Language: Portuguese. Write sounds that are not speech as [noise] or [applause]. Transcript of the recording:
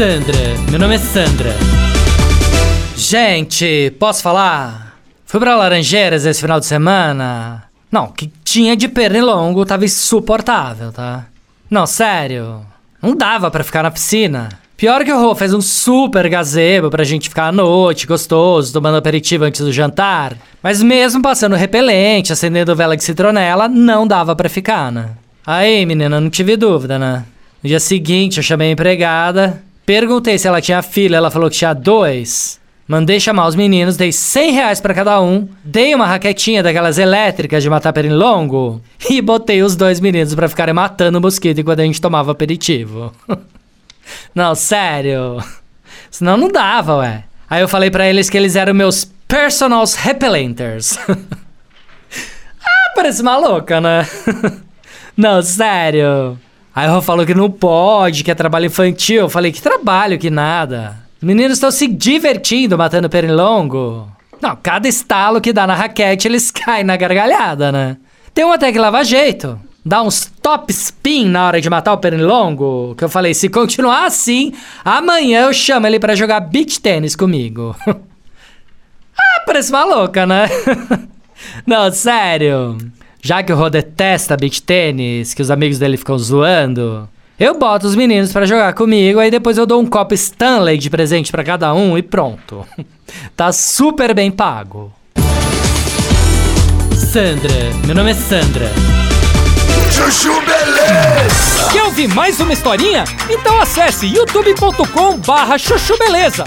Sandra, meu nome é Sandra. Gente, posso falar? Fui pra Laranjeiras esse final de semana. Não, que tinha de pernilongo tava insuportável, tá? Não, sério. Não dava pra ficar na piscina. Pior que o Rô fez um super gazebo pra gente ficar à noite, gostoso, tomando aperitivo antes do jantar. Mas mesmo passando repelente, acendendo vela de citronela, não dava pra ficar, né? Aí, menina, não tive dúvida, né? No dia seguinte, eu chamei a empregada, perguntei se ela tinha filha, ela falou que tinha dois. Mandei chamar os meninos, dei 100 reais pra cada um, dei uma raquetinha daquelas elétricas de matar pernilongo [laughs] e botei os dois meninos pra ficarem matando mosquito enquanto a gente tomava aperitivo. [laughs] não, sério. [laughs] Senão não dava, ué. Aí eu falei pra eles que eles eram meus personals repellenters. ah, parece maluca, né? não, sério. Aí o Rô falou que não pode, que é trabalho infantil. Eu falei que trabalho, que nada. Os meninos estão se divertindo matando pernilongo. Não, cada estalo que dá na raquete, eles [laughs] caem na gargalhada, né? Tem um até que lava jeito. Dá uns top spin na hora de matar o pernilongo. Que eu falei, se continuar assim, amanhã eu chamo ele para jogar beach tênis comigo. [laughs] ah, parece maluca, né? [laughs] Não, sério. Já que o Rô detesta beach tênis, que os amigos dele ficam zoando, eu boto os meninos para jogar comigo, aí depois eu dou um copo Stanley de presente para cada um e pronto. [laughs] tá super bem pago. Sandra, meu nome é Sandra. Chuchu Beleza! Quer ouvir mais uma historinha? Então acesse youtube.com barra chuchu beleza.